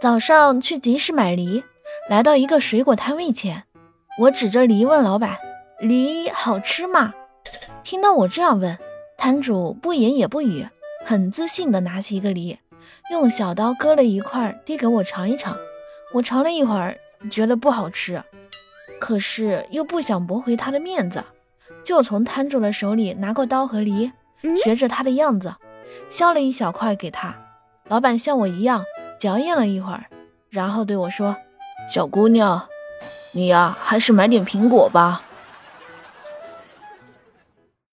早上去集市买梨，来到一个水果摊位前，我指着梨问老板：“梨好吃吗？”听到我这样问，摊主不言也不语，很自信地拿起一个梨，用小刀割了一块递给我尝一尝。我尝了一会儿，觉得不好吃，可是又不想驳回他的面子，就从摊主的手里拿过刀和梨，学着他的样子，削了一小块给他。老板像我一样嚼咽了一会儿，然后对我说：“小姑娘，你呀，还是买点苹果吧。”